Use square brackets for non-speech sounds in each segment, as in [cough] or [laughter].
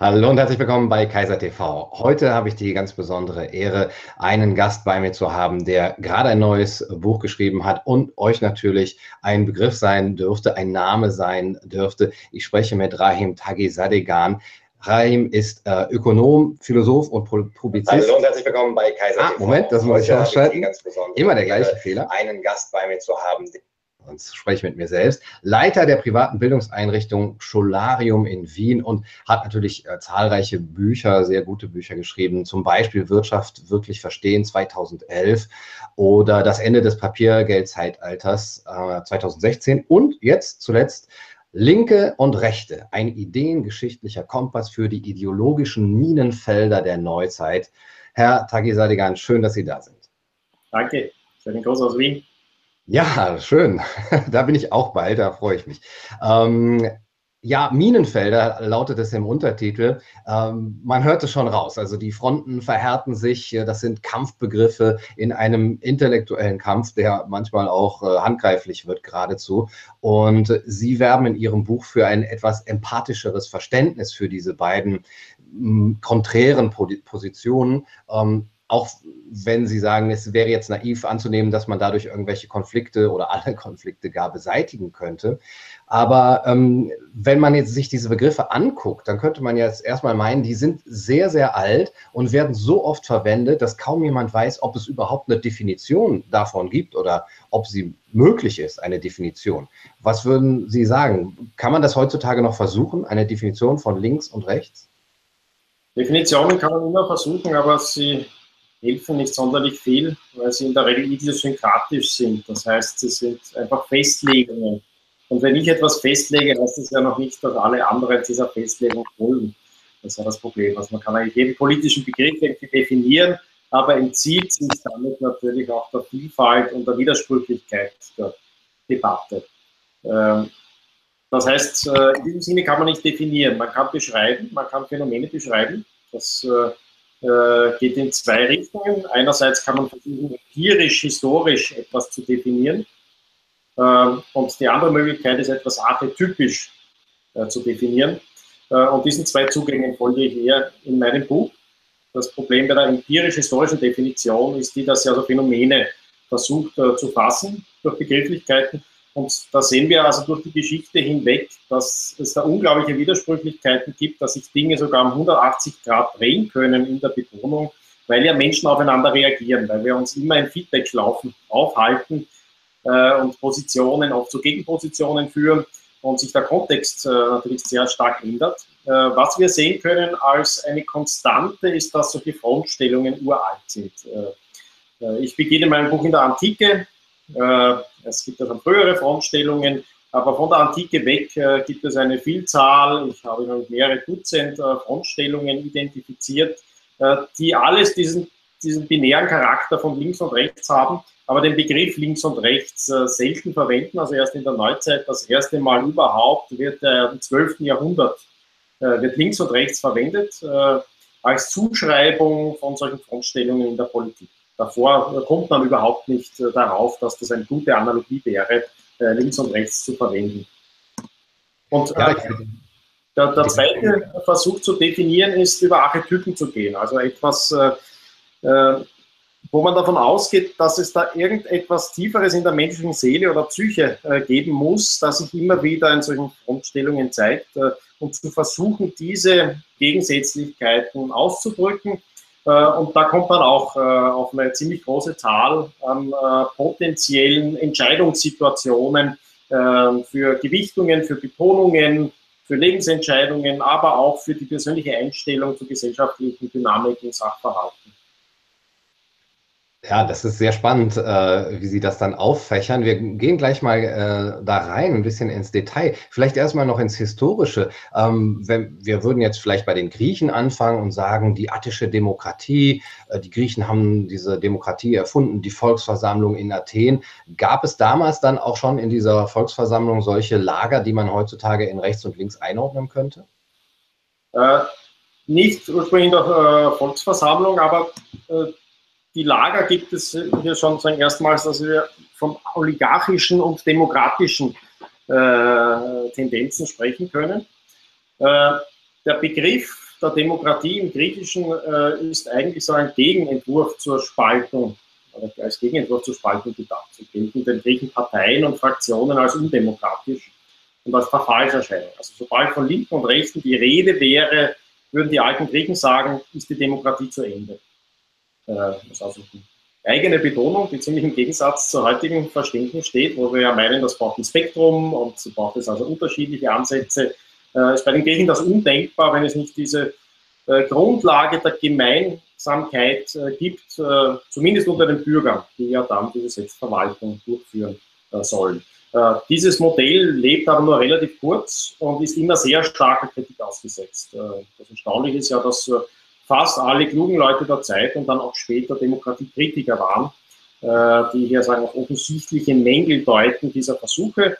Hallo und herzlich willkommen bei Kaiser TV. Heute habe ich die ganz besondere Ehre, einen Gast bei mir zu haben, der gerade ein neues Buch geschrieben hat und euch natürlich ein Begriff sein dürfte, ein Name sein dürfte. Ich spreche mit Rahim Tagisadegan. Rahim ist äh, Ökonom, Philosoph und Publizist. Hallo und herzlich willkommen bei Kaiser ah, TV. Moment, das muss ich ausschalten. Immer der gleiche Fehler. Einen Gast bei mir zu haben, und spreche mit mir selbst, Leiter der privaten Bildungseinrichtung Scholarium in Wien und hat natürlich äh, zahlreiche Bücher, sehr gute Bücher geschrieben, zum Beispiel Wirtschaft wirklich verstehen 2011 oder Das Ende des Papiergeldzeitalters äh, 2016 und jetzt zuletzt Linke und Rechte, ein ideengeschichtlicher Kompass für die ideologischen Minenfelder der Neuzeit. Herr Tagisadigan, schön, dass Sie da sind. Danke, schönen Gruß aus Wien. Ja, schön. [laughs] Da bin ich auch bald, da freue ich mich. Ähm, ja, Minenfelder lautet es im Untertitel. Ähm, man hört es schon raus. Also die Fronten verhärten sich. Das sind Kampfbegriffe in einem intellektuellen Kampf, der manchmal auch äh, handgreiflich wird geradezu. Und Sie werben in Ihrem Buch für ein etwas empathischeres Verständnis für diese beiden konträren Positionen. Ähm, auch wenn Sie sagen, es wäre jetzt naiv anzunehmen, dass man dadurch irgendwelche Konflikte oder [laughs] alle Konflikte gar beseitigen könnte. Aber ähm, wenn man jetzt sich diese Begriffe anguckt, dann könnte man jetzt erstmal meinen, die sind sehr, sehr alt und werden so oft verwendet, dass kaum jemand weiß, ob es überhaupt eine Definition davon gibt oder ob sie möglich ist, eine Definition. Was würden Sie sagen? Kann man das heutzutage noch versuchen, eine Definition von links und rechts? Definitionen kann man immer versuchen, aber sie helfen nicht sonderlich viel, weil sie in der Regel idiosynkratisch sind. Das heißt, sie sind einfach Festlegungen. Und wenn ich etwas festlege, heißt das ja noch nicht, dass alle anderen dieser Festlegung folgen. Das ist ja das Problem. Also man kann eigentlich jeden politischen Begriff definieren, aber entzieht sich damit natürlich auch der Vielfalt und der Widersprüchlichkeit der Debatte. Ähm, das heißt, äh, in diesem Sinne kann man nicht definieren. Man kann beschreiben, man kann Phänomene beschreiben. Das äh, äh, geht in zwei Richtungen. Einerseits kann man versuchen, empirisch, historisch etwas zu definieren. Ähm, und die andere Möglichkeit ist, etwas archetypisch äh, zu definieren. Äh, und diesen zwei Zugängen folge ich eher in meinem Buch. Das Problem bei der empirisch-historischen Definition ist die, dass sie also Phänomene versucht zu fassen durch Begrifflichkeiten und da sehen wir also durch die Geschichte hinweg, dass es da unglaubliche Widersprüchlichkeiten gibt, dass sich Dinge sogar um 180 Grad drehen können in der Betonung, weil ja Menschen aufeinander reagieren, weil wir uns immer in Feedback-Schlaufen aufhalten äh, und Positionen auch zu Gegenpositionen führen und sich der Kontext äh, natürlich sehr stark ändert. Äh, was wir sehen können als eine Konstante ist, dass solche Frontstellungen uralt sind. Äh, äh, ich beginne mein Buch in der Antike, es gibt also frühere Frontstellungen, aber von der Antike weg äh, gibt es eine Vielzahl, ich habe mehrere Dutzend äh, Frontstellungen identifiziert, die alles diesen, diesen binären Charakter von links und rechts haben, aber den Begriff links und rechts selten verwenden, also erst in der Neuzeit das erste Mal überhaupt wird im 12. Jahrhundert wird links und rechts verwendet als Zuschreibung von solchen Frontstellungen in der Politik. Davor kommt man überhaupt nicht äh, darauf, dass das eine gute Analogie wäre, äh, links und rechts zu verwenden. Und äh, der, der, zweite Versuch zu definieren ist, über Archetypen zu gehen. Also etwas, wo man davon ausgeht, dass es da irgendetwas Tieferes in der menschlichen Seele oder Psyche geben muss, das sich immer wieder in solchen Frontstellungen zeigt und zu versuchen, diese Gegensätzlichkeiten auszudrücken und da kommt man auch äh, auf eine ziemlich große Zahl an äh, potenziellen Entscheidungssituationen für Gewichtungen, für Betonungen, für Lebensentscheidungen, aber auch für die persönliche Einstellung zu gesellschaftlichen Dynamiken, Sachverhalten. Ja, das ist sehr spannend, äh, wie Sie das dann auffächern. Wir gehen gleich mal äh, da rein, ein bisschen ins Detail. Vielleicht erstmal noch ins Historische. Ähm, wenn, wir würden jetzt vielleicht bei den Griechen anfangen und sagen, die attische Demokratie, äh, die Griechen haben diese Demokratie erfunden, die Volksversammlung in Athen. Gab es damals dann auch schon in dieser Volksversammlung solche Lager, die man heutzutage in rechts und links einordnen könnte? Äh, nicht ursprünglich der äh, Volksversammlung, aber äh, die Lager gibt es hier schon zum ersten Mal, dass wir von oligarchischen und demokratischen äh, Tendenzen sprechen können. Äh, der Begriff der Demokratie im Griechischen äh, ist eigentlich so ein Gegenentwurf zur Spaltung, oder als Gegenentwurf zur Spaltung gedacht. Sie gelten den Griechen Parteien und Fraktionen als undemokratisch und als Verfallserscheinung. Also sobald von Linken und Rechten die Rede wäre, würden die alten Griechen sagen, ist die Demokratie zu Ende. Das also eine eigene Betonung, die ziemlich im Gegensatz zur heutigen Verständnis steht, wo wir ja meinen, das braucht ein Spektrum und so braucht es also unterschiedliche Ansätze äh, ist bei den Griechen das undenkbar, wenn es nicht diese äh, Grundlage der Gemeinsamkeit äh, gibt, äh, zumindest unter den Bürgern, die ja dann diese Selbstverwaltung durchführen äh, sollen. Äh, dieses Modell lebt aber nur relativ kurz und ist immer sehr starker Kritik ausgesetzt. das Erstaunliche ist ja, dass fast alle klugen Leute der Zeit und dann auch später Demokratiekritiker waren, die hier sagen, auf offensichtliche Mängel deuten dieser Versuche.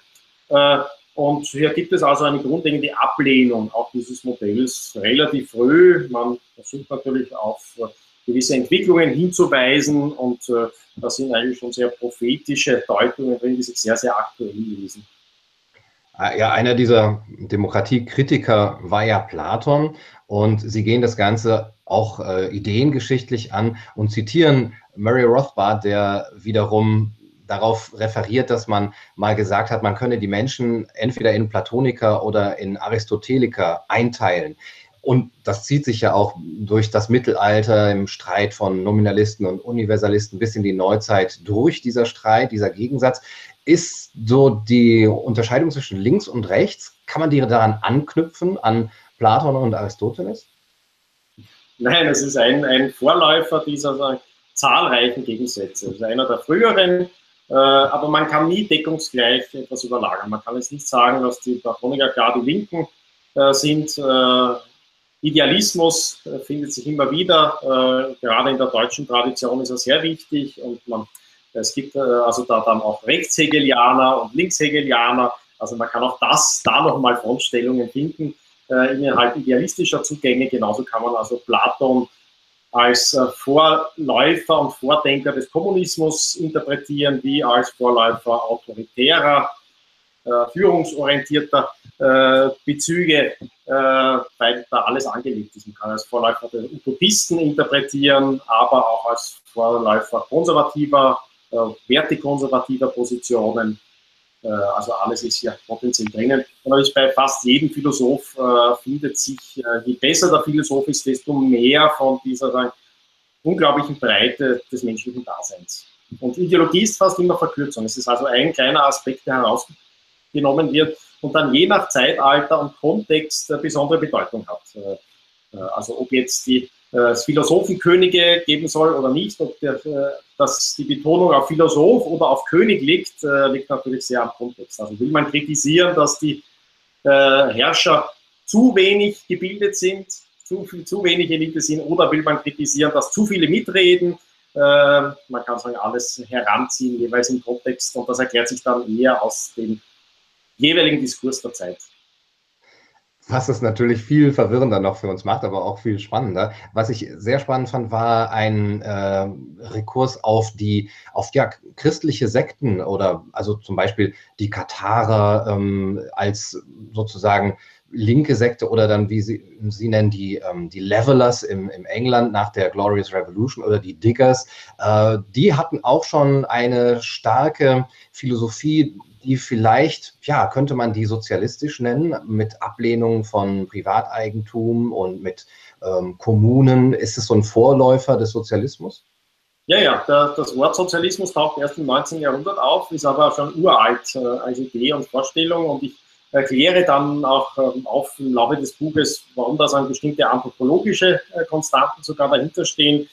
Und hier gibt es also eine grundlegende Ablehnung auch dieses Modells relativ früh. Man versucht natürlich auf gewisse Entwicklungen hinzuweisen und äh, da sind eigentlich schon sehr prophetische Deutungen drin, die sich sehr, sehr aktuell lesen. Ja, einer dieser Demokratiekritiker war ja Platon und sie gehen das Ganze auch äh, ideengeschichtlich an und zitieren Murray Rothbard, der wiederum darauf referiert, dass man mal gesagt hat, man könne die Menschen entweder in Platoniker oder in Aristoteliker einteilen. Und das zieht sich ja auch durch das Mittelalter im Streit von Nominalisten und Universalisten bis in die Neuzeit durch, dieser Streit, dieser Gegensatz. Ist so die Unterscheidung zwischen links und rechts, kann man die daran anknüpfen, an Platon und Aristoteles? Nein, es ist ein, ein Vorläufer dieser zahlreichen Gegensätze. Es ist einer der früheren äh, aber man kann nie deckungsgleich etwas überlagern. Man kann jetzt nicht sagen, dass die Platoniker klar die Linken äh, sind. Äh, Idealismus findet sich immer wieder, gerade in der deutschen Tradition ist er sehr wichtig und man, es gibt also da dann auch Rechtshegelianer und Linkshegelianer, also man kann auch das, da nochmal Frontstellungen finden innerhalb idealistischer Zugänge. Genauso kann man also Platon als äh, Vorläufer und Vordenker des Kommunismus interpretieren, wie als Vorläufer autoritärer, äh, führungsorientierter äh, Bezüge, weil da alles angelegt ist. Man kann als Vorläufer der Utopisten interpretieren, aber auch als Vorläufer konservativer, wertekonservativer Positionen äh, also alles ist ja potenziell drinnen. Und ist bei fast jedem Philosoph äh, findet sich, äh, je besser der Philosoph ist, desto mehr von dieser sagen, unglaublichen Breite des menschlichen Daseins. Und Ideologie ist fast immer Verkürzung. Es ist also ein kleiner Aspekt, der herausgenommen wird und dann je nach Zeitalter und Kontext besondere Bedeutung hat. Also ob jetzt die äh, es Philosophenkönige geben soll oder nicht. Ob der, äh, dass die Betonung auf Philosoph oder auf König liegt, äh, liegt natürlich sehr am Kontext. Also will man kritisieren, dass die Herrscher zu wenig gebildet sind, zu, zu wenig Elite sind, oder will man kritisieren, dass zu viele mitreden? Man kann sagen, alles heranziehen, jeweils im Kontext, und das erklärt sich dann eher aus dem jeweiligen Diskurs der Zeit was es natürlich viel verwirrender noch für uns macht, aber auch viel spannender. Was ich sehr spannend fand, war ein äh, Rekurs auf die auf ja, christliche Sekten oder also zum Beispiel die Katharer ähm, als sozusagen linke Sekte oder dann, wie Sie, Sie nennen, die, ähm, die Levelers im, im England nach der Glorious Revolution oder die Diggers, äh, die hatten auch schon eine starke Philosophie die vielleicht, ja, könnte man die sozialistisch nennen, mit Ablehnung von Privateigentum und mit ähm, Kommunen. Ist es so ein Vorläufer des Sozialismus? Ja, ja, der, das Wort Sozialismus taucht erst im 19. Jahrhundert auf, ist aber schon uralt äh, als Idee und Vorstellung und ich erkläre dann auch äh, auf im Laufe des Buches, warum da so bestimmte anthropologische äh, Konstanten sogar dahinter stehen äh,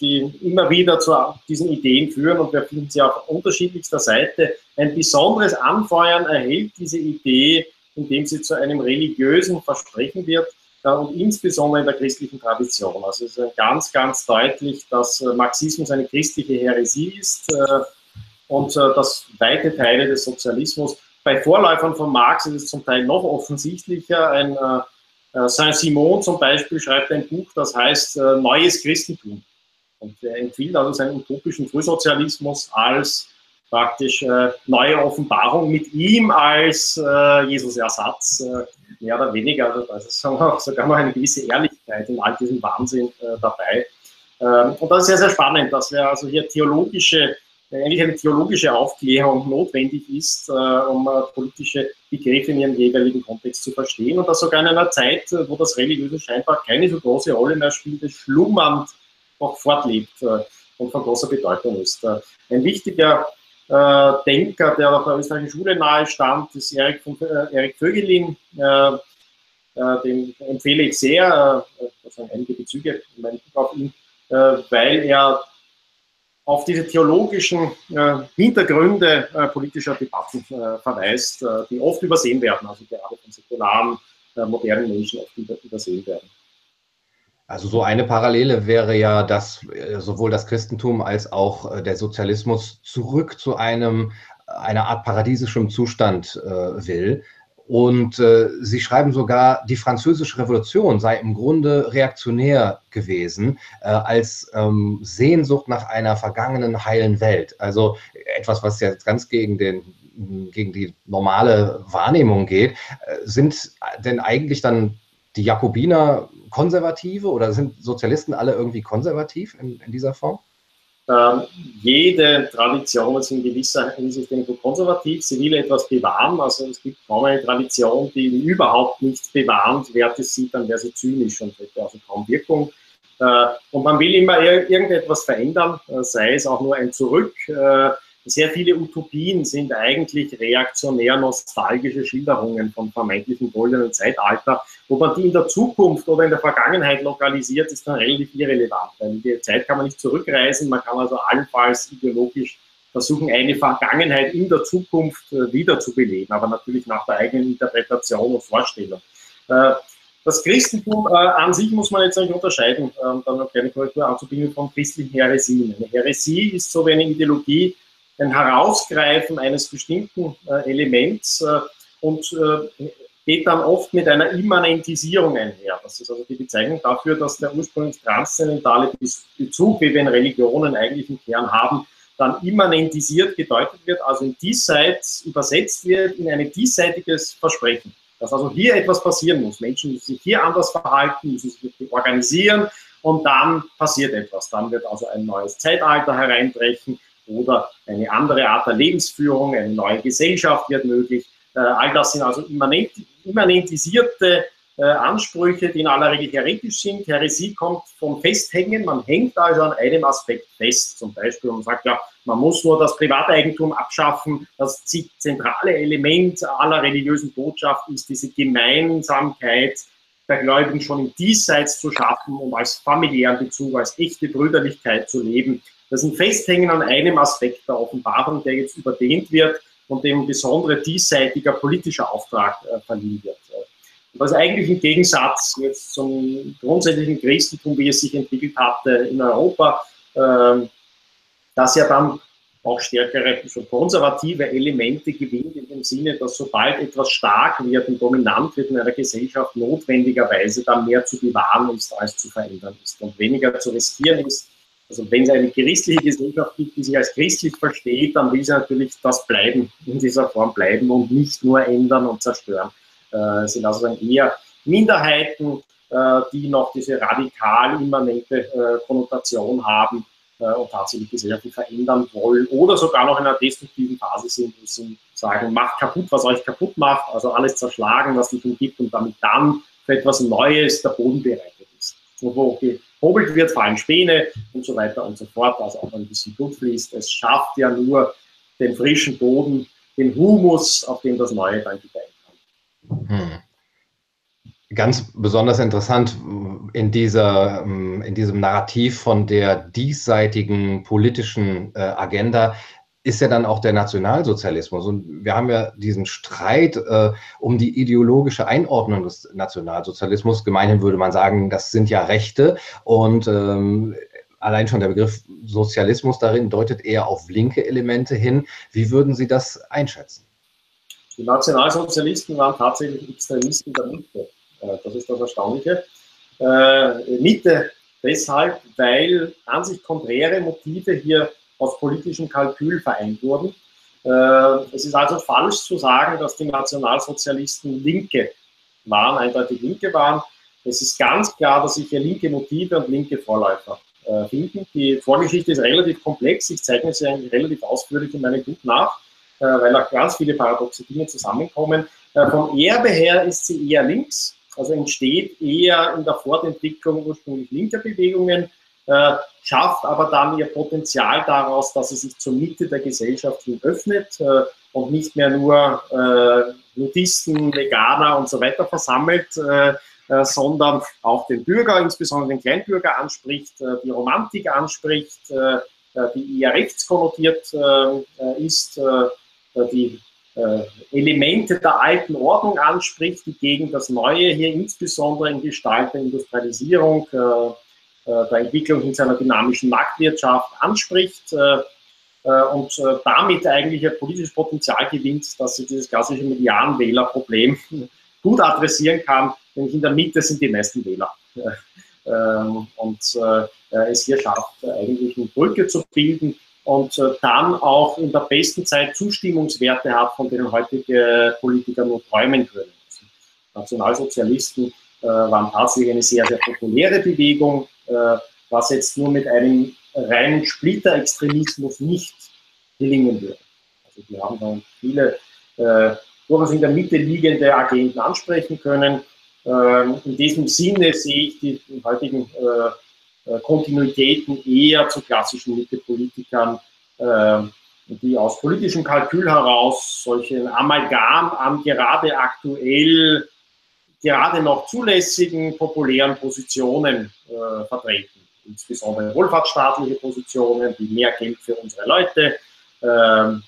die immer wieder zu diesen Ideen führen und wir finden sie auf unterschiedlichster Seite. Ein besonderes Anfeuern erhält diese Idee, indem sie zu einem religiösen Versprechen wird äh, und insbesondere in der christlichen Tradition. Also es ist ganz, ganz deutlich, dass äh, Marxismus eine christliche Häresie ist und dass weite Teile des Sozialismus bei Vorläufern von Marx ist es zum Teil noch offensichtlicher. Ein Saint-Simon zum Beispiel schreibt ein Buch, das heißt Neues Christentum. Und er empfiehlt also seinen utopischen Frühsozialismus als praktisch äh, neue Offenbarung mit ihm als äh, Jesus-Ersatz, äh, mehr oder weniger. Also, da ist [laughs] sogar noch eine gewisse Ehrlichkeit in all diesem Wahnsinn äh, dabei. Ähm, und das ist sehr, sehr spannend, dass wir also hier theologische, eigentlich eine theologische Aufklärung notwendig ist, äh, um äh, politische Begriffe in ihrem jeweiligen Kontext zu verstehen. Und das sogar in einer Zeit, wo das Religiöse scheinbar keine so große Rolle mehr spielt, es schlummernd noch fortlebt und von großer Bedeutung ist. Ein wichtiger äh, Denker, der auch der österreichischen Schule nahe stand, ist Erik, von, äh, Erik Vögelin. Äh, äh, den empfehle ich sehr, äh, also einige Bezüge in auf ihn, äh, weil er auf diese theologischen äh, Hintergründe äh, politischer Debatten äh, verweist, die oft übersehen werden, also gerade von säkularen, modernen Menschen oft übersehen werden. Also so eine Parallele wäre ja, dass äh, sowohl das Christentum als auch äh, der Sozialismus zurück zu einem einer Art paradiesischem Zustand äh, will. Und äh, sie schreiben sogar, die französische Revolution sei im Grunde reaktionär gewesen, äh, als ähm, Sehnsucht nach einer vergangenen heilen Welt. Also etwas, was jetzt ganz gegen den gegen die normale Wahrnehmung geht. Äh, sind denn eigentlich dann die Jakobiner Konservative oder sind Sozialisten alle irgendwie konservativ in, in dieser Form? Ähm, jede Tradition ist in gewisser Hinsicht irgendwo konservativ. Sie will etwas bewahren. Also es gibt kaum eine Tradition, die überhaupt nichts bewahrenswertes sieht, dann wäre sie zynisch und hätte also kaum Wirkung. Äh, und man will immer irgendetwas verändern, äh, sei es auch nur ein Zurück. Äh, sehr viele Utopien sind eigentlich reaktionär nostalgische Schilderungen von vermeintlichen goldenen Zeitalter. Ob man die in der Zukunft oder in der Vergangenheit lokalisiert, ist dann relativ irrelevant. Weil in die Zeit kann man nicht zurückreisen, man kann also allenfalls ideologisch versuchen, eine Vergangenheit in der Zukunft äh, wiederzubeleben, aber natürlich nach der eigenen Interpretation und Vorstellung. Äh, das Christentum äh, an sich muss man jetzt eigentlich unterscheiden, ähm, dann noch keine Korrektur anzubieten von christlichen Heresien. Eine Heresie ist so wie eine Ideologie, ein Herausgreifen eines bestimmten äh, Elements äh, und äh, geht dann oft mit einer Immanentisierung einher. Das ist also die Bezeichnung dafür, dass der ursprünglich transzendentale Bezug, wie wir in Religionen eigentlich im Kern haben, dann immanentisiert gedeutet wird, also in diesseits übersetzt wird in ein diesseitiges Versprechen. Dass also hier etwas passieren muss. Menschen müssen sich hier anders verhalten, müssen sich organisieren und dann passiert etwas. Dann wird also ein neues Zeitalter hereinbrechen oder eine andere Art der Lebensführung, eine neue Gesellschaft wird möglich. Äh, all das sind also immanent, immanentisierte äh, Ansprüche, die in aller Regel heretisch sind. Heresie kommt vom Festhängen. Man hängt also an einem Aspekt fest. Zum Beispiel, man sagt ja, man muss nur das Privateigentum abschaffen. Das zentrale Element aller religiösen Botschaft ist diese Gemeinsamkeit der Gläubigen schon im Diesseits zu schaffen, um als familiären Bezug, als echte Brüderlichkeit zu leben. Das ist ein Festhängen an einem Aspekt der Offenbarung, der jetzt überdehnt wird und dem besondere diesseitiger politischer Auftrag äh, verliehen wird. Ist eigentlich im Gegensatz jetzt zum grundsätzlichen Christentum, wie es sich entwickelt hatte in Europa, äh, das ja dann auch stärkere, konservative Elemente gewinnt, in dem Sinne, dass sobald etwas stark wird und dominant wird in einer Gesellschaft, notwendigerweise dann mehr zu bewahren ist, als zu verändern ist und weniger zu riskieren ist, also wenn es eine christliche Gesellschaft gibt, die sich als christlich versteht, dann will sie natürlich das bleiben, in dieser Form bleiben und nicht nur ändern und zerstören. Äh, es sind also dann eher Minderheiten, äh, die noch diese radikal immanente äh, Konnotation haben und tatsächlich Gesellschaften verändern wollen oder sogar noch in einer destruktiven Phase sind, wo sie sagen, macht kaputt, was euch kaputt macht, also alles zerschlagen, was sich umgibt und damit dann für etwas Neues der Boden bereitet ist. Und wo gehobelt wird, fallen Späne und so weiter und so fort, also auch ein bisschen Blut fließt. Es schafft ja nur den frischen Boden, den Humus, auf dem das Neue dann gedeihen kann. Hm. Ganz besonders interessant in, dieser, in diesem Narrativ von der diesseitigen politischen äh, Agenda ist ja dann auch der Nationalsozialismus. Und wir haben ja diesen Streit äh, um die ideologische Einordnung des Nationalsozialismus. Gemeinhin würde man sagen, das sind ja Rechte. Und ähm, allein schon der Begriff Sozialismus darin deutet eher auf linke Elemente hin. Wie würden Sie das einschätzen? Die Nationalsozialisten waren tatsächlich Extremisten der Mitte. Äh, das ist das Erstaunliche. Äh, Mitte deshalb, weil an sich konträre Motive hier aus politischem Kalkül vereint wurden. Äh, es ist also falsch zu sagen, dass die Nationalsozialisten Linke waren, eindeutig Linke waren. Es ist ganz klar, dass sich hier linke Motive und linke Vorläufer äh, finden. Die Vorgeschichte ist relativ komplex. Ich zeichne sie eigentlich relativ ausführlich in meinem Buch nach, äh, weil auch ganz viele paradoxe Dinge zusammenkommen. Vom Erbe her ist sie eher links, also entsteht eher in der Fortentwicklung ursprünglich linker Bewegungen, schafft aber dann ihr Potenzial daraus, dass sie sich zur Mitte der Gesellschaft hin öffnet und nicht mehr nur Nudisten, Veganer und so weiter versammelt, äh, sondern auch den Bürger, insbesondere den Kleinbürger anspricht, äh, die Romantik anspricht, äh, die eher rechtskonnotiert ist, die Elemente der alten Ordnung anspricht, die gegen das Neue hier insbesondere in Gestalt der Industrialisierung, der Entwicklung in seiner dynamischen Marktwirtschaft anspricht und damit eigentlich ein politisches Potenzial gewinnt, dass sie dieses klassische Medianwählerproblem [laughs] gut adressieren kann, nämlich in der Mitte sind die meisten Wähler. [laughs] Ähm, und äh, es hier schafft, eigentlich eine Brücke zu bilden und äh, dann auch in der besten Zeit Zustimmungswerte hat, von denen heutige Politiker nur träumen können. Also Nationalsozialisten äh, waren tatsächlich eine sehr, sehr populäre Bewegung, was jetzt nur mit einem reinen Splitterextremismus nicht gelingen würde. Also die haben dann viele durchaus in der Mitte liegende Agenten ansprechen können. Ähm, in diesem Sinne sehe ich die heutigen äh, äh, Kontinuitäten eher zu klassischen Mitte-Politikern, ähm, die aus politischem Kalkül heraus solchen Amalgam an gerade aktuell gerade noch zulässigen populären Positionen äh, vertreten. Insbesondere wohlfahrtsstaatliche Positionen, die mehr Geld für unsere Leute, ähm,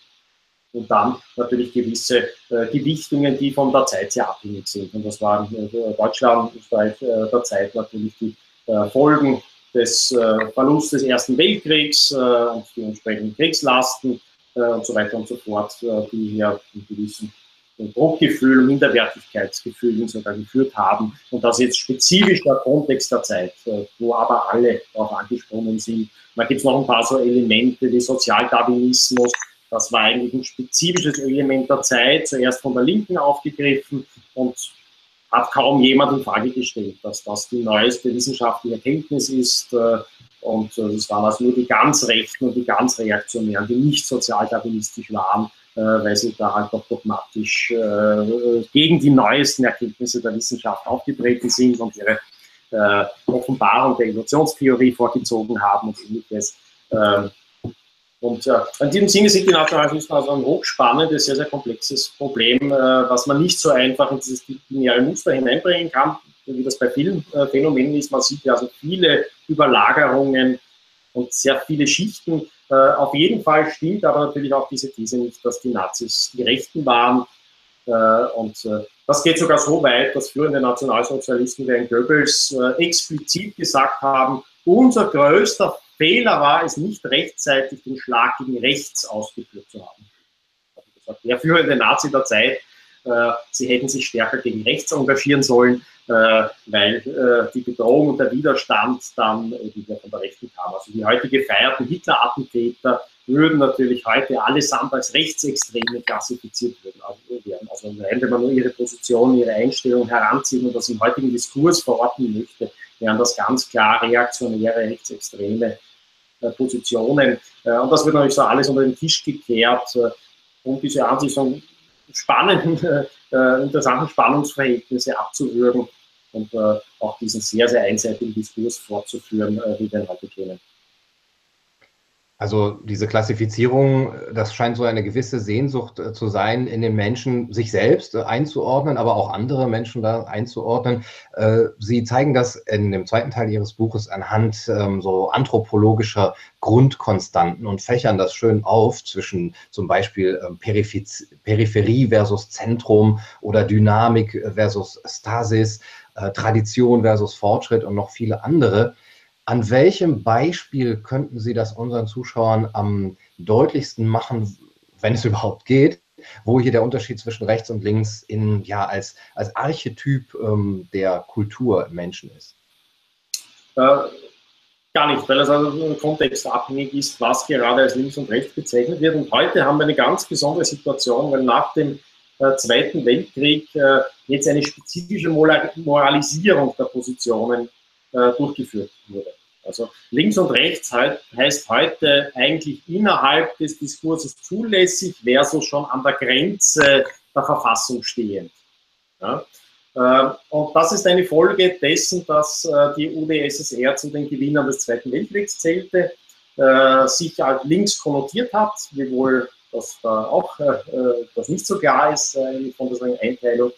und dann natürlich gewisse äh, Gewichtungen, die von der Zeit sehr abhängig sind. Und das waren äh, Deutschland, Österreich äh, der Zeit natürlich die äh, Folgen des äh, Verlusts des Ersten Weltkriegs äh, und die entsprechenden Kriegslasten und so weiter und so fort, die hier einen gewissen Druckgefühl und Minderwertigkeitsgefühl sogar geführt haben. Und das jetzt spezifisch der Kontext der Zeit, wo aber alle darauf angesprochen sind. Da gibt es noch ein paar so Elemente wie Sozialdarwinismus, das war eigentlich ein spezifisches Element der Zeit, zuerst von der Linken aufgegriffen und hat kaum jemand in Frage gestellt, dass das die neueste wissenschaftliche Erkenntnis ist. Äh, und äh, es waren also nur die ganz Rechten und die ganz Reaktionären, die nicht sozialdarwinistisch waren, äh, weil sie da halt doch dogmatisch gegen die neuesten Erkenntnisse der Wissenschaft aufgetreten sind und ihre Offenbarung der Evolutionstheorie vorgezogen haben und ähnliches. Ähm, und äh, in diesem Sinne sind die Nationalsozialisten also ein hochspannendes, sehr, sehr komplexes Problem, äh, was man nicht so einfach in dieses lineare Muster hineinbringen kann, wie das bei vielen äh, Phänomenen ist. Man sieht ja also viele Überlagerungen und sehr viele Schichten. Äh, auf jeden Fall stimmt aber natürlich auch diese These nicht, dass die Nazis die Rechten waren. Äh, und äh, das geht sogar so weit, dass führende Nationalsozialisten wie ein Goebbels explizit gesagt haben, unser größter Fehler war es nicht rechtzeitig, den Schlag gegen rechts ausgeführt zu haben. Also der führende Nazi der Zeit, sie hätten sich stärker gegen rechts engagieren sollen, äh, weil äh, die Bedrohung und der Widerstand dann wieder von der Rechten kam. Also die heute gefeierten Hitler-Attentäter würden natürlich heute allesamt als Rechtsextreme klassifiziert werden. Also wenn man nur ihre Position, ihre Einstellung heranzieht und das im heutigen Diskurs verorten möchte, wären das ganz klar reaktionäre Rechtsextreme, äh, Positionen. Äh, und das wird natürlich so alles unter den Tisch gekehrt, äh, um diese Ansicht spannenden, interessanten Spannungsverhältnisse abzuwürgen und auch diesen sehr, sehr einseitigen Diskurs fortzuführen, wie wir ihn heute kennen. Also diese Klassifizierung, das scheint so eine gewisse Sehnsucht äh, zu sein, in den Menschen sich selbst äh, einzuordnen, aber auch andere Menschen da einzuordnen. Äh, Sie zeigen das in dem zweiten Teil Ihres Buches anhand ähm, so anthropologischer Grundkonstanten und fächern das schön auf zwischen zum Beispiel ähm, Peripherie versus Zentrum oder Dynamik versus Stasis, Tradition versus Fortschritt und noch viele andere. An welchem Beispiel könnten Sie das unseren Zuschauern am deutlichsten machen, wenn es überhaupt geht, wo hier der Unterschied zwischen rechts und links in, ja, als, als Archetyp ähm, der Kultur Menschen ist? Äh, Gar nicht, weil es also kontextabhängig ist, was gerade als links und rechts bezeichnet wird. Und heute haben wir eine ganz besondere Situation, weil nach dem äh, Zweiten Weltkrieg äh, jetzt eine spezifische Moralisierung der Positionen äh, durchgeführt wurde. Also links und rechts halt, heißt heute eigentlich innerhalb des Diskurses zulässig versus schon an der Grenze der Verfassung stehend. Ja? Äh, und das ist eine Folge dessen, dass äh, die UdSSR zu den Gewinnern des Zweiten Weltkriegs zählte, äh, sich als links konnotiert hat, wiewohl das da auch das nicht so klar ist von der Einteilung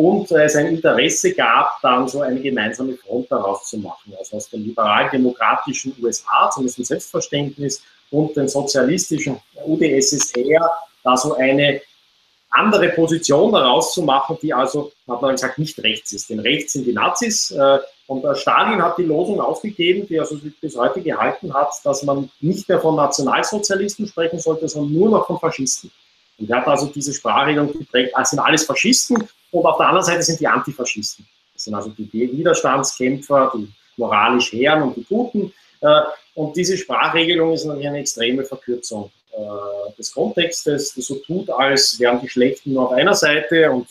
und es ein Interesse gab, dann so eine gemeinsame Front daraus zu machen. Also aus dem liberal-demokratischen USA, zumindest im Selbstverständnis, und den sozialistischen UdSSR, da so eine andere Position daraus zu machen, die also, hat man gesagt, nicht rechts ist. Denn rechts sind die Nazis. Äh, und Stalin hat die Losung aufgegeben, die also bis heute gehalten hat, dass man nicht mehr von Nationalsozialisten sprechen sollte, sondern nur noch von Faschisten. Und er hat also diese Sprachregelung geprägt, das sind alles Faschisten und auf der anderen Seite sind die Antifaschisten. Das sind also die Widerstandskämpfer, die moralisch Herren und die Guten. Äh, und diese Sprachregelung ist natürlich eine extreme Verkürzung äh, des Kontextes, das so tut, als wären die Schlechten nur auf einer Seite und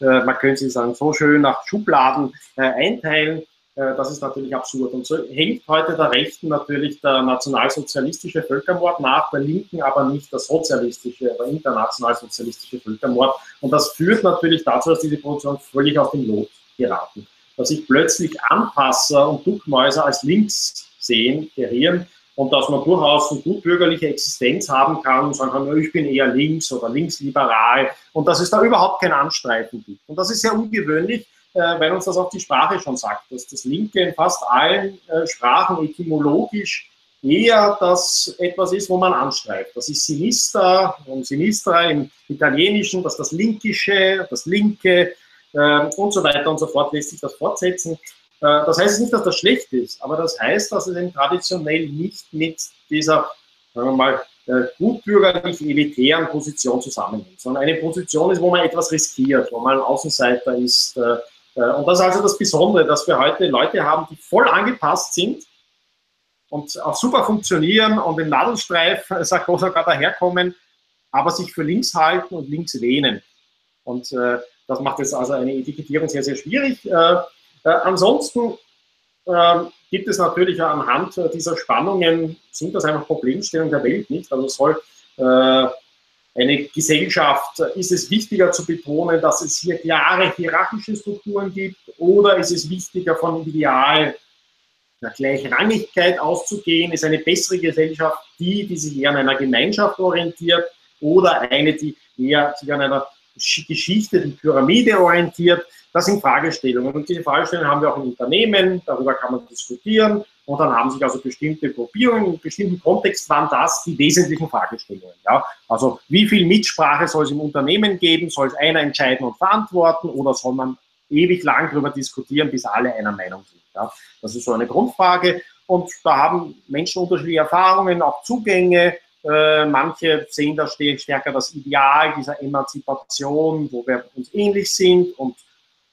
äh, man könnte sie sagen, so schön nach Schubladen einteilen. Das ist natürlich absurd. Und so hängt heute der Rechten natürlich der nationalsozialistische Völkermord nach, der Linken aber nicht der sozialistische oder internationalsozialistische Völkermord. Und das führt natürlich dazu, dass diese Produktion völlig auf den Lot geraten. Dass sich plötzlich Anpasser und Duckmäuser als links sehen, gerieren und dass man durchaus eine gutbürgerliche Existenz haben kann und sagen kann, ich bin eher links oder linksliberal und dass es da überhaupt kein Anstreifen gibt. Und das ist sehr ungewöhnlich, äh, weil uns das auch die Sprache schon sagt, dass das Linke in fast allen äh, Sprachen etymologisch eher das etwas ist, wo man anstreift. Das ist Sinistra und Sinistra im Italienischen, das ist das Linkische, das Linke äh, und so weiter und so fort lässt sich das fortsetzen. Äh, das heißt nicht, dass das schlecht ist, aber das heißt, dass es eben traditionell nicht mit dieser, sagen wir mal, äh, gutbürgerlich-elitären Position zusammenhängt, sondern eine Position ist, wo man etwas riskiert, wo man Außenseiter ist, äh, und das ist also das Besondere, dass wir heute Leute haben, die voll angepasst sind und auch super funktionieren und im Nadelstreif, sagt sogar daherkommen, aber sich für links halten und links lehnen. Und äh, das macht jetzt also eine Etikettierung sehr, sehr schwierig. Äh, äh, ansonsten ähm, gibt es natürlich anhand dieser Spannungen, sind das einfach Problemstellungen der Welt nicht. Also soll äh, eine Gesellschaft, ist es wichtiger zu betonen, dass es hier klare hierarchische Strukturen gibt oder ist es wichtiger von Ideal der Gleichrangigkeit auszugehen? Ist eine bessere Gesellschaft die, die sich eher an einer Gemeinschaft orientiert oder eine, die eher sich an einer Geschichte, die Pyramide orientiert? Das sind Fragestellungen und diese Fragestellungen haben wir auch in Unternehmen, darüber kann man diskutieren und dann haben sich also bestimmte Gruppierungen, in bestimmten Kontext waren das die wesentlichen Fragestellungen. Ja? Also wie viel Mitsprache soll es im Unternehmen geben? Soll es einer entscheiden und verantworten oder soll man ewig lang darüber diskutieren, bis alle einer Meinung sind? Ja? Das ist so eine Grundfrage. Und da haben Menschen unterschiedliche Erfahrungen, auch Zugänge. Äh, manche sehen da stärker das Ideal dieser Emanzipation, wo wir uns ähnlich sind und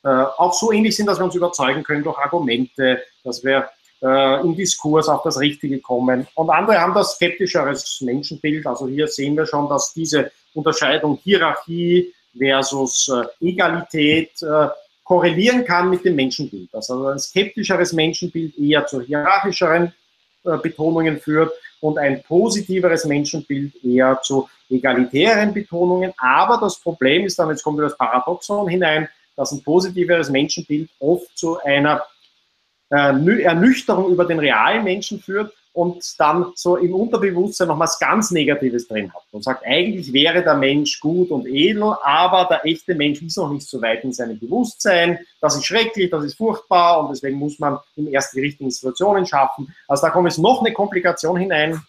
äh, auch so ähnlich sind, dass wir uns überzeugen können durch Argumente, dass wir äh, im Diskurs auf das Richtige kommen. Und andere haben das skeptischeres Menschenbild. Also hier sehen wir schon, dass diese Unterscheidung Hierarchie versus äh, Egalität äh, korrelieren kann mit dem Menschenbild. Also ein skeptischeres Menschenbild eher zu hierarchischeren Betonungen führt und ein positiveres Menschenbild eher zu egalitären Betonungen. Aber das Problem ist dann, jetzt kommt wieder das Paradoxon hinein, dass ein positiveres Menschenbild oft zu einer äh, Ernüchterung über den realen Menschen führt und dann so im Unterbewusstsein noch was ganz Negatives drin hat und sagt, eigentlich wäre der Mensch gut und edel, aber der echte Mensch ist noch nicht so weit in seinem Bewusstsein. Das ist schrecklich, das ist furchtbar und deswegen muss man ihm erst die richtigen Situationen schaffen. Also da kommt jetzt noch eine Komplikation hinein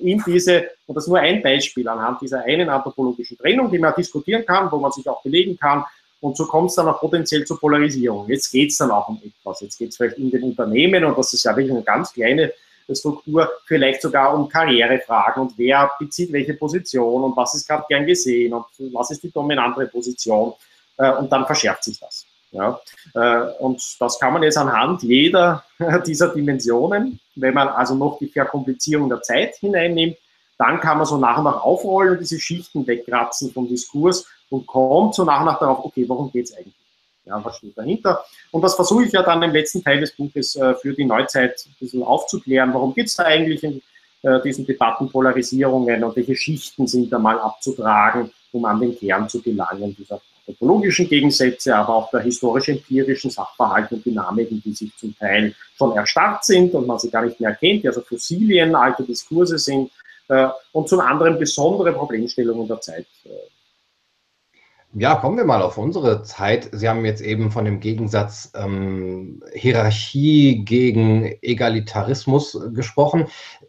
in diese, und das ist nur ein Beispiel anhand dieser einen anthropologischen Trennung, die man diskutieren kann, wo man sich auch belegen kann, und so kommt es dann auch potenziell zur Polarisierung. Jetzt geht es dann auch um etwas. Jetzt geht es vielleicht in den Unternehmen, und das ist ja wirklich eine ganz kleine Struktur, vielleicht sogar um Karrierefragen und wer bezieht welche Position und was ist gerade gern gesehen und was ist die dominante Position. Äh, und dann verschärft sich das. Ja? Äh, und das kann man jetzt anhand jeder [laughs] dieser Dimensionen, wenn man also noch die Verkomplizierung der Zeit hineinnimmt, dann kann man so nach und nach aufrollen und diese Schichten wegkratzen vom Diskurs und kommt so nach und nach darauf, okay, worum geht es eigentlich? Ja, was steht dahinter? Und das versuche ich ja dann im letzten Teil des Buches äh, für die Neuzeit ein bisschen aufzuklären. Warum geht es da eigentlich in äh, diesen Debatten, Polarisierungen und welche Schichten sind da mal abzutragen, um an den Kern zu gelangen dieser topologischen Gegensätze, aber auch der historisch-empirischen Sachverhalte und Dynamiken, die sich zum Teil schon erstarrt sind und man sie gar nicht mehr kennt, die also Fossilien, alte Diskurse sind äh, und zum anderen besondere Problemstellungen der Zeit äh, ja, kommen wir mal auf unsere Zeit. Sie haben jetzt eben von dem Gegensatz ähm, Hierarchie gegen Egalitarismus gesprochen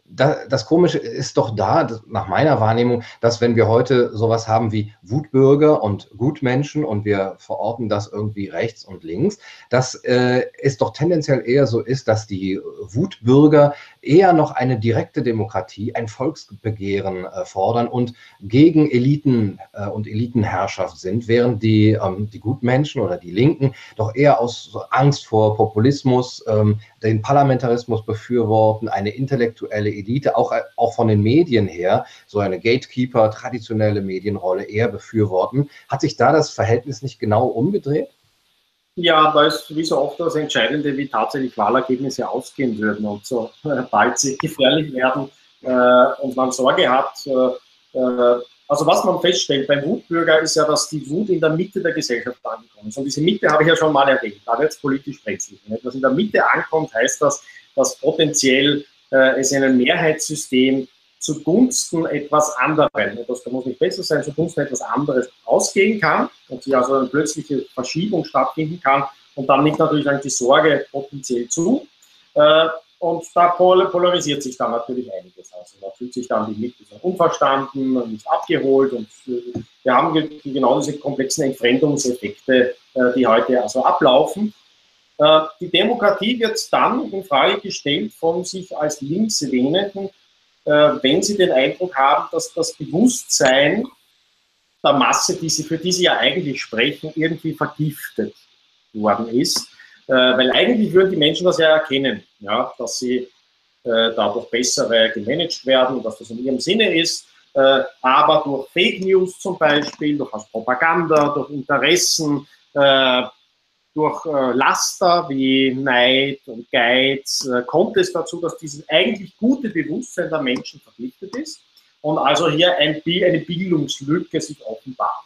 das Komische ist doch da, nach meiner Wahrnehmung, dass wenn wir heute sowas haben wie Wutbürger und Gutmenschen und wir verorten das irgendwie rechts und links, dass äh, es doch tendenziell eher so ist, dass die Wutbürger eher noch eine direkte Demokratie, ein Volksbegehren äh, fordern und gegen Eliten äh, und Elitenherrschaft sind, während die, ähm, die Gutmenschen oder die Linken doch eher aus Angst vor Populismus, ähm, den Parlamentarismus befürworten, eine intellektuelle Elite, auch, auch von den Medien her, so eine Gatekeeper, traditionelle Medienrolle eher befürworten. Hat sich da das Verhältnis nicht genau umgedreht? Ja, da ist wie so oft das Entscheidende, wie tatsächlich Wahlergebnisse ausgehen würden und so [laughs] bald sie gefährlich werden äh, und man Sorge hat. Äh, äh, also was man feststellt beim Wutbürger ist ja, dass die Wut in der Mitte der Gesellschaft angekommen ist. Und diese Mitte habe ich ja schon mal erwähnt, da wird es politisch brenzlig. Was in der Mitte ankommt, heißt das, dass potenziell äh, es in einem Mehrheitssystem zugunsten etwas anderen, etwas da muss nicht besser sein, zugunsten etwas anderes ausgehen kann und sich also eine plötzliche Verschiebung stattfinden kann und dann nimmt natürlich die Sorge potenziell zu. Äh, und da polarisiert sich dann natürlich einiges. Also da fühlt sich dann die Mitte unverstanden und nicht abgeholt. Und äh, wir haben genau diese komplexen Entfremdungseffekte, äh, die heute also ablaufen. Die Demokratie wird dann in Frage gestellt von sich als Linkslehnenden, wenn sie den Eindruck haben, dass das Bewusstsein der Masse, die sie, für die sie ja eigentlich sprechen, irgendwie vergiftet worden ist äh, weil eigentlich würden die Menschen das ja erkennen, ja, dass sie äh, dadurch bessere gemanagt werden, dass das in ihrem Sinne ist. Äh, aber durch Fake News zum Beispiel, durch Propaganda, durch Interessen, äh, durch äh, Laster wie Neid und Geiz äh, kommt es dazu, dass dieses eigentlich gute Bewusstsein der Menschen verpflichtet ist und also hier ein, eine Bildungslücke sich offenbart.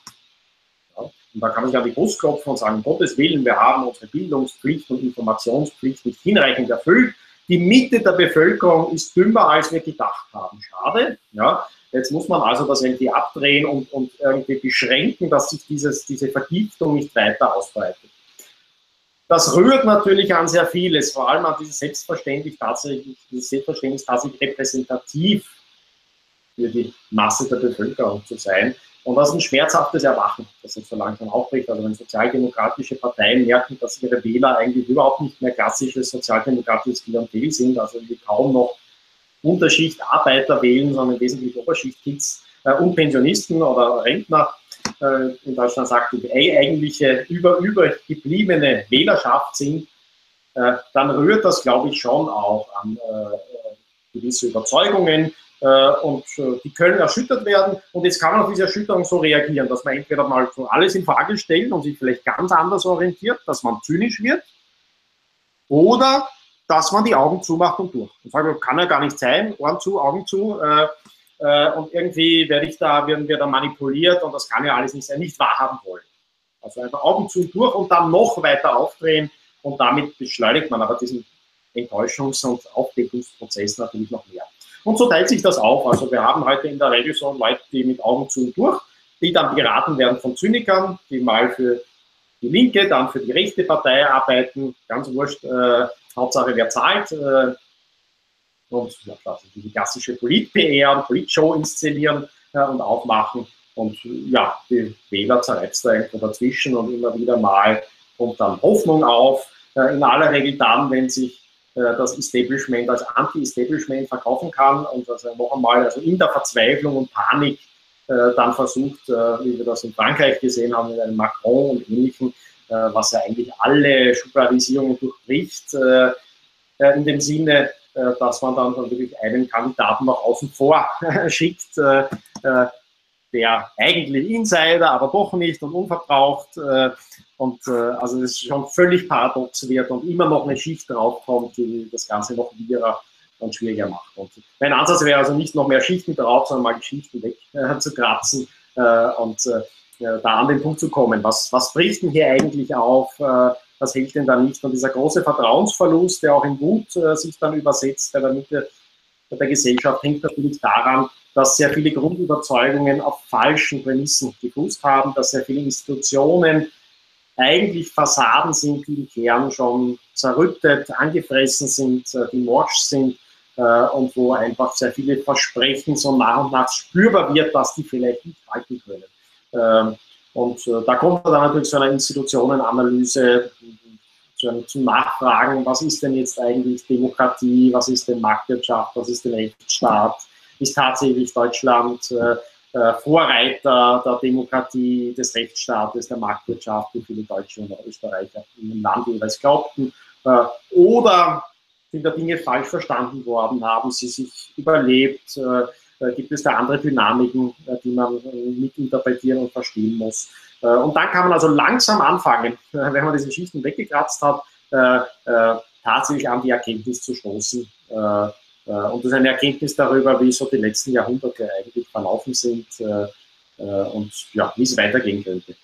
Und da kann man sich an die Brust klopfen und sagen, Gottes Willen, wir haben unsere Bildungspflicht und Informationspflicht nicht hinreichend erfüllt. Die Mitte der Bevölkerung ist dümmer, als wir gedacht haben. Schade. Ja. Jetzt muss man also das irgendwie abdrehen und, und irgendwie beschränken, dass sich dieses, diese Vergiftung nicht weiter ausbreitet. Das rührt natürlich an sehr vieles, vor allem an dieses Selbstverständnis tatsächlich, dieses Selbstverständnis tatsächlich repräsentativ für die Masse der Bevölkerung zu sein. Und das ist ein schmerzhaftes Erwachen, das jetzt so langsam aufbricht. Also wenn sozialdemokratische Parteien merken, dass ihre Wähler eigentlich überhaupt nicht mehr klassisches sozialdemokratisches Klientel sind, also die kaum noch Unterschicht Arbeiter wählen, sondern wesentlich Oberschicht-Kids und Pensionisten oder Rentner. Äh, in Deutschland sagt die eigentliche über, übergebliebene Wählerschaft sind, äh, dann rührt das, glaube ich, schon auch an äh, gewisse Überzeugungen, äh, und äh, die können erschüttert werden. Und jetzt kann man auf diese Erschütterung so reagieren, dass man entweder mal so alles in Frage stellt und sich vielleicht ganz anders orientiert, dass man zynisch wird, oder dass man die Augen zumacht und durch. Und sagt, kann ja gar nicht sein, Ohren zu, Augen zu. Äh, und irgendwie werde ich da, werden wir da manipuliert und das kann ja alles nicht sein, nicht wahrhaben wollen. Also einfach Augen zu und durch und dann noch weiter aufdrehen und damit beschleunigt man aber diesen Enttäuschungs- und Aufdeckungsprozess natürlich noch mehr. Und so teilt sich das auf. Also wir haben heute in der Regel so Leute, die mit Augen zu und durch, die dann beraten werden von Zynikern, die mal für die Linke, dann für die rechte Partei arbeiten, ganz wurscht, äh, Hauptsache wer zahlt. Äh, und ja, die klassische Polit-PR Polit-Show inszenieren äh, und aufmachen. Und ja, die Wähler zerreizt da irgendwo dazwischen und immer wieder mal kommt dann Hoffnung auf. Äh, in aller Regel dann, wenn sich äh, das Establishment als Anti-Establishment verkaufen kann und also noch einmal also in der Verzweiflung und Panik äh, dann versucht, äh, wie wir das in Frankreich gesehen haben, mit einem Macron und ähnlichen, was ja eigentlich alle Schubladisierungen durchbricht, in dem Sinne, dass man dann wirklich einen Kandidaten nach außen vor schickt, der eigentlich Insider, aber doch nicht und unverbraucht. Und also das ist schon völlig paradox wird und immer noch eine Schicht draufkommt, die das Ganze noch wieder dann schwieriger macht. Und mein Ansatz wäre also nicht noch mehr Schichten drauf, sondern mal die Schichten weg äh, zu kratzen äh, und äh, da an den Punkt zu kommen. Was, was bricht denn hier eigentlich auf? Äh, was hält denn da nicht? Und dieser große Vertrauensverlust, der auch in Wut äh, sich dann übersetzt bei der Mitte der Gesellschaft, hängt natürlich daran, dass sehr viele Grundüberzeugungen auf falschen Prämissen gefußt haben, dass sehr viele Institutionen eigentlich Fassaden sind, die im Kern schon zerrüttet, angefressen sind, äh, die morsch sind äh, und wo einfach sehr viele Versprechen so nach und nach spürbar wird, dass die vielleicht nicht halten können. Ähm, und äh, da kommt man dann natürlich zu einer Institutionenanalyse, zu einem, zum Nachfragen, was ist denn jetzt eigentlich Demokratie, was ist denn Marktwirtschaft, was ist denn Rechtsstaat, ist tatsächlich Deutschland äh, äh, Vorreiter der Demokratie, des Rechtsstaates, der Marktwirtschaft, wie viele Deutsche und Österreicher im Land jeweils glaubten. Äh, oder sind da Dinge falsch verstanden worden? Haben sie sich überlebt? Äh, gibt es da andere Dynamiken, äh, die man mitinterpretieren und verstehen muss? Und dann kann man also langsam anfangen, [laughs] wenn man diese Schichten weggekratzt hat, tatsächlich an die Erkenntnis zu stoßen. Und das ist eine Erkenntnis darüber, wie so die letzten Jahrhunderte eigentlich verlaufen sind und ja, wie es weitergehen könnte.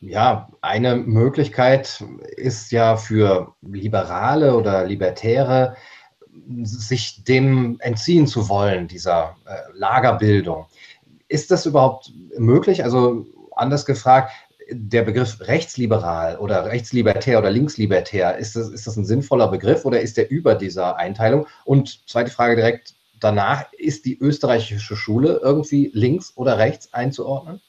Ja, eine Möglichkeit ist ja für Liberale oder Libertäre, sich dem entziehen zu wollen, dieser äh, Lagerbildung. Ist das überhaupt möglich? Also anders gefragt, der Begriff rechtsliberal oder rechtslibertär oder linkslibertär, ist das, ist das ein sinnvoller Begriff oder ist der über dieser Einteilung? Und zweite Frage direkt danach, ist die österreichische Schule irgendwie links oder rechts einzuordnen?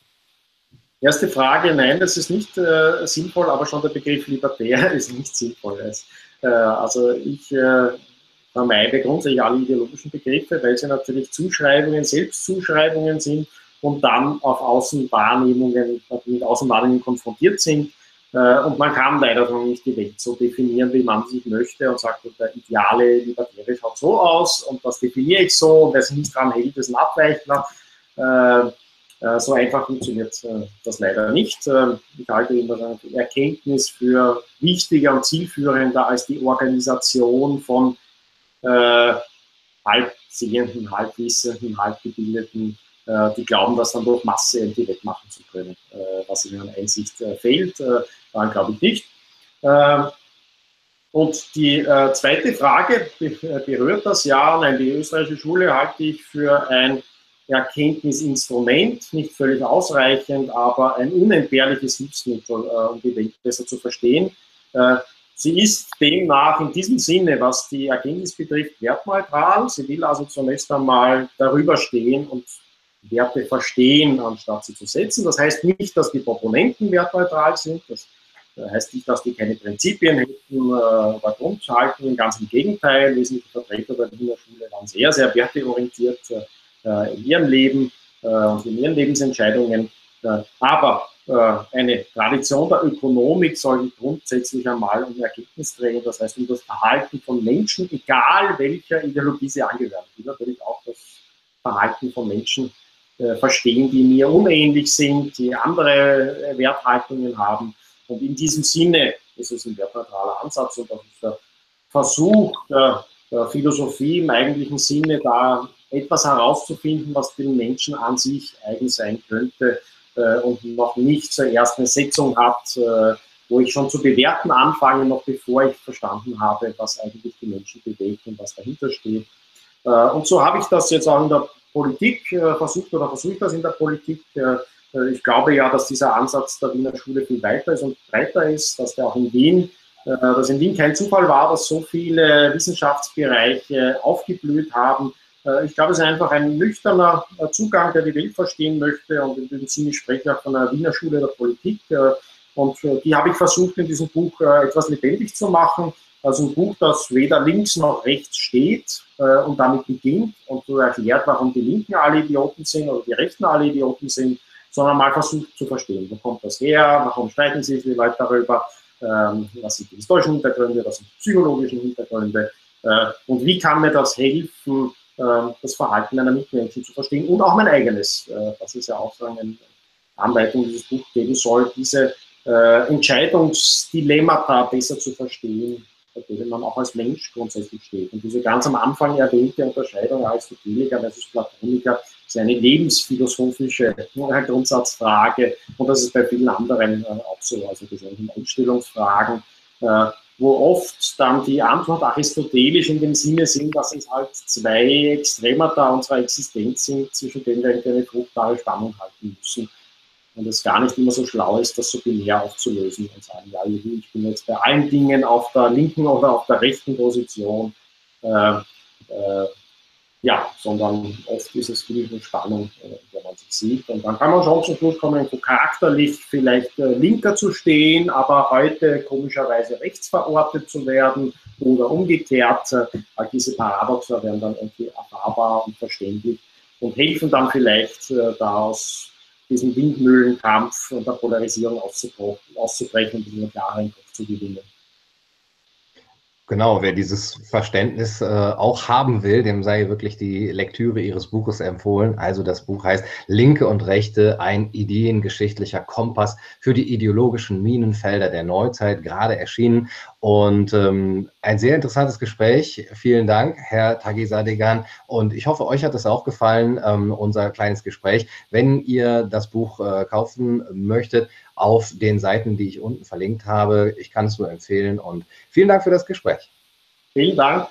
Erste Frage, nein, das ist nicht äh, sinnvoll, aber schon der Begriff libertär [laughs] ist nicht sinnvoll. Äh, also ich äh, vermeide grundsätzlich alle ideologischen Begriffe, weil sie natürlich Zuschreibungen, Selbstzuschreibungen sind und dann auf Außenwahrnehmungen, mit Außenwahrnehmungen konfrontiert sind. Äh, und man kann leider noch nicht die Welt so definieren, wie man sich möchte und sagt, der ideale Libertäre schaut so aus und das definiere ich so und wer sich nicht daran hält, ist ein Abweichler. Äh, äh, so einfach funktioniert das leider nicht. Ähm, ich halte immer die Erkenntnis für wichtiger und zielführender als die Organisation von äh, halbsehenden, halbwissenden, halbgebildeten, äh, die glauben, dass dann durch Masse irgendwie wettmachen zu können, äh, was ihnen an Einsicht äh, fehlt. daran glaube ich nicht. Ähm, und die zweite Frage berührt das ja. Nein, die österreichische Schule halte ich für ein Erkenntnisinstrument, nicht völlig ausreichend, aber ein unentbehrliches Hilfsmittel, äh, um die Welt besser zu verstehen. Äh, sie ist demnach in diesem Sinne, was die Erkenntnis betrifft, wertneutral. Sie will also zunächst einmal darüber stehen und Werte verstehen, anstatt sie zu setzen. Das heißt nicht, dass die Proponenten wertneutral sind. Das heißt nicht, dass die keine Prinzipien hätten äh, Grundhalten. Ganz im Gegenteil, wesentliche Vertreter der Wiener Schule waren sehr, sehr werteorientiert äh, in ihrem Leben äh, und in ihren Lebensentscheidungen. Äh, aber eine Tradition der Ökonomik soll grundsätzlich einmal um Ergebnis drehen, das heißt um das Verhalten von Menschen, egal welcher Ideologie sie angehören. Ich will natürlich auch das Verhalten von Menschen verstehen, die mir unähnlich sind, die andere Werthaltungen haben. Und in diesem Sinne ist es ein wertneutraler Ansatz und das ist der Versuch der, Philosophie im eigentlichen Sinne, da etwas herauszufinden, was den Menschen an sich eigen sein könnte äh, und noch nicht zuerst eine Setzung hat, äh, wo ich schon zu bewerten anfange, noch bevor ich verstanden habe, was eigentlich die Menschen bewegt und was dahinter steht. Äh, und so habe ich das jetzt auch in der Politik äh, versucht oder versuche ich das in der Politik. Äh, äh, ich glaube ja, dass dieser Ansatz der Wiener Schule viel weiter ist und breiter ist, dass der auch in Wien dass in Wien kein Zufall war, dass so viele Wissenschaftsbereiche aufgeblüht haben, äh, ich glaube, es ist einfach ein nüchterner äh, Zugang, der die Welt verstehen möchte. Und in dem Sinne spreche ich auch von einer Wiener Schule der Politik. Äh, und die habe ich versucht, in diesem Buch etwas lebendig zu machen. Also ein Buch, das weder links noch rechts steht und damit beginnt und so erklärt, warum die Linken alle Idioten sind oder die Rechten alle Idioten sind, sondern mal versucht zu verstehen, wo kommt das her, warum streiten sich die Leute darüber, ähm, was sind die historischen Hintergründe, was sind die psychologischen Hintergründe äh, und wie kann mir das helfen, äh, das Verhalten meiner Mitmenschen zu verstehen und auch mein eigenes. Äh, das ist ja auch so eine Anleitung, die dieses Buch geben soll, diese äh, Entscheidungsdilemmata besser zu verstehen, bei denen man auch als Mensch grundsätzlich steht. Und diese ganz am Anfang erwähnte Unterscheidung Aristoteliker versus Platoniker ist eine lebensphilosophische Grundsatzfrage und das ist bei vielen anderen äh, auch so, also diese Einstellungsfragen, äh, wo oft dann die Antwort aristotelisch in dem Sinne sind, dass es halt zwei Extremata unserer Existenz sind, zwischen denen wir eine fruchtbare Spannung halten müssen und es gar nicht immer so schlau ist, das so binär aufzulösen und sagen, ja, ich bin jetzt bei allen Dingen auf der linken oder auf der rechten Position. Äh, äh, ja, sondern oft ist es wirklich eine Spannung, äh, wenn man sich sieht. Und dann kann man schon zum Schluss kommen, so charakterlich vielleicht äh, linker zu stehen, aber heute komischerweise rechts verortet zu werden oder umgekehrt. Äh, all diese Paradoxa werden dann irgendwie erfahrbar und verständlich und helfen dann vielleicht äh, daraus diesen Windmühlenkampf und der Polarisierung auszubrechen und diesen klaren Kopf zu gewinnen. Genau, wer dieses Verständnis äh, auch haben will, dem sei wirklich die Lektüre Ihres Buches empfohlen. Also das Buch heißt Linke und Rechte, ein ideengeschichtlicher Kompass für die ideologischen Minenfelder der Neuzeit, gerade erschienen. Und ähm, ein sehr interessantes Gespräch. Vielen Dank, Herr Tagisadegan. Und ich hoffe, euch hat es auch gefallen, ähm, unser kleines Gespräch. Wenn ihr das Buch äh, kaufen möchtet, auf den Seiten, die ich unten verlinkt habe. Ich kann es nur empfehlen und vielen Dank für das Gespräch. Vielen Dank.